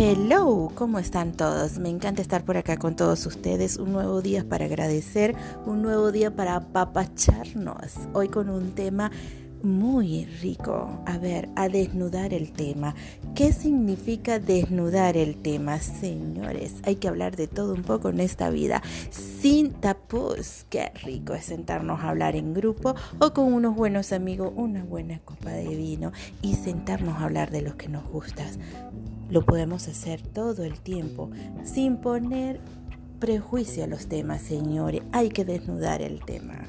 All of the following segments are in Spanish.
Hello, ¿cómo están todos? Me encanta estar por acá con todos ustedes. Un nuevo día para agradecer, un nuevo día para apapacharnos. Hoy con un tema muy rico. A ver, a desnudar el tema. ¿Qué significa desnudar el tema? Señores, hay que hablar de todo un poco en esta vida. Sin tapujos. Qué rico es sentarnos a hablar en grupo o con unos buenos amigos, una buena copa de vino y sentarnos a hablar de lo que nos gusta. Lo podemos hacer todo el tiempo sin poner prejuicio a los temas, señores. Hay que desnudar el tema.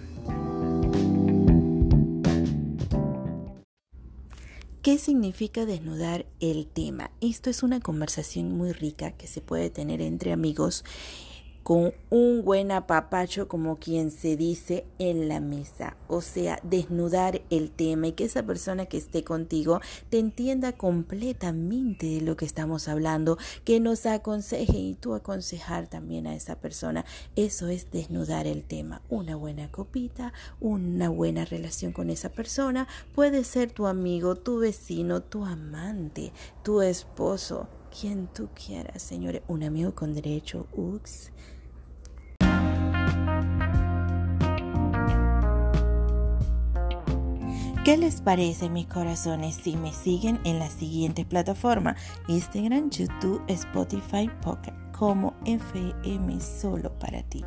¿Qué significa desnudar el tema? Esto es una conversación muy rica que se puede tener entre amigos con un buen apapacho como quien se dice en la mesa, o sea, desnudar el tema y que esa persona que esté contigo te entienda completamente de lo que estamos hablando, que nos aconseje y tú aconsejar también a esa persona. Eso es desnudar el tema. Una buena copita, una buena relación con esa persona, puede ser tu amigo, tu vecino, tu amante, tu esposo, quien tú quieras, señores, un amigo con derecho, ux. ¿Qué les parece, mis corazones, si me siguen en la siguiente plataforma? Instagram, YouTube, Spotify, Pocket, como FM solo para ti.